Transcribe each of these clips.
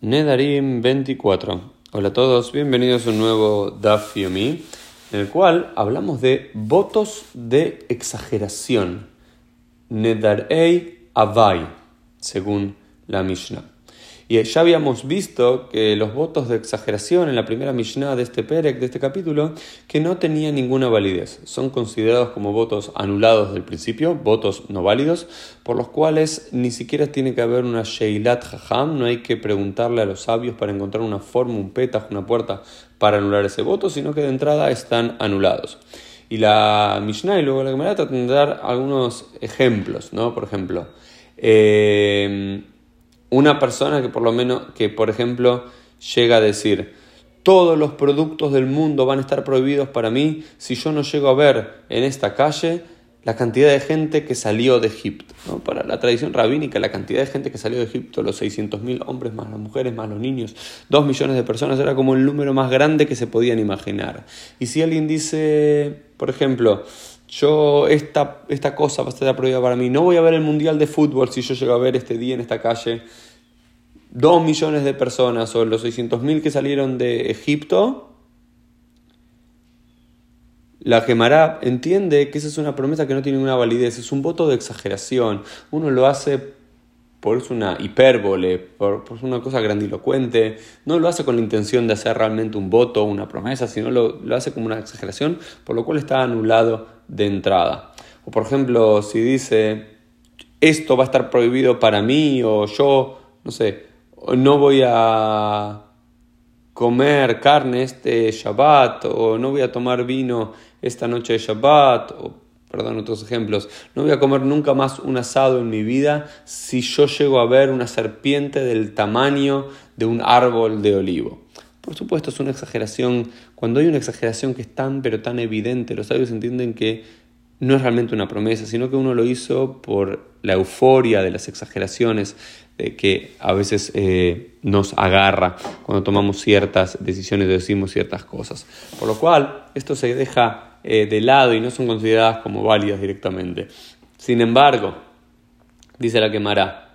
Nedarim 24. Hola a todos, bienvenidos a un nuevo Daf Yomi, en el cual hablamos de votos de exageración. Nedarei Avai, según la Mishnah. Y ya habíamos visto que los votos de exageración en la primera Mishnah de este Perek, de este capítulo, que no tenían ninguna validez. Son considerados como votos anulados del principio, votos no válidos, por los cuales ni siquiera tiene que haber una Sheilat Jajam, no hay que preguntarle a los sabios para encontrar una forma, un petaj, una puerta para anular ese voto, sino que de entrada están anulados. Y la Mishnah y luego la Gemara tratan de dar algunos ejemplos, ¿no? Por ejemplo, eh, una persona que por lo menos, que por ejemplo llega a decir, todos los productos del mundo van a estar prohibidos para mí si yo no llego a ver en esta calle la cantidad de gente que salió de Egipto. Para la tradición rabínica, la cantidad de gente que salió de Egipto, los 600.000 hombres más las mujeres más los niños, dos millones de personas, era como el número más grande que se podían imaginar. Y si alguien dice, por ejemplo, yo esta, esta cosa va a estar prohibida para mí, no voy a ver el Mundial de Fútbol si yo llego a ver este día en esta calle. Dos millones de personas o los 600.000 que salieron de Egipto, la Gemara entiende que esa es una promesa que no tiene ninguna validez, es un voto de exageración. Uno lo hace por una hipérbole, por, por, una cosa grandilocuente, no lo hace con la intención de hacer realmente un voto o una promesa, sino lo, lo hace como una exageración, por lo cual está anulado de entrada. O por ejemplo, si dice, esto va a estar prohibido para mí, o yo, no sé, no voy a comer carne este Shabbat, o no voy a tomar vino esta noche de Shabbat, o perdón, otros ejemplos, no voy a comer nunca más un asado en mi vida si yo llego a ver una serpiente del tamaño de un árbol de olivo. Por supuesto, es una exageración. Cuando hay una exageración que es tan, pero tan evidente, los sabios entienden que no es realmente una promesa, sino que uno lo hizo por la euforia de las exageraciones que a veces eh, nos agarra cuando tomamos ciertas decisiones o decimos ciertas cosas. Por lo cual, esto se deja eh, de lado y no son consideradas como válidas directamente. Sin embargo, dice la quemará,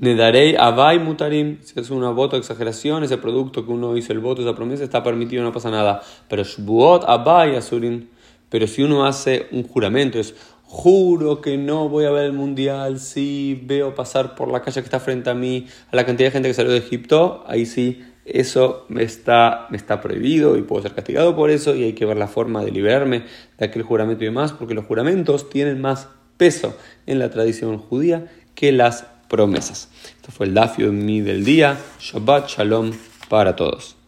Nedarei Avai Mutarim, si es una voto exageración, ese producto que uno hizo el voto, esa promesa, está permitido, no pasa nada. Pero Shbuot Avai Asurin, pero si uno hace un juramento, es juro que no voy a ver el mundial si veo pasar por la calle que está frente a mí a la cantidad de gente que salió de Egipto, ahí sí, eso me está, me está prohibido y puedo ser castigado por eso y hay que ver la forma de liberarme de aquel juramento y demás, porque los juramentos tienen más peso en la tradición judía que las promesas. Esto fue el dafio mí del día. Shabbat Shalom para todos.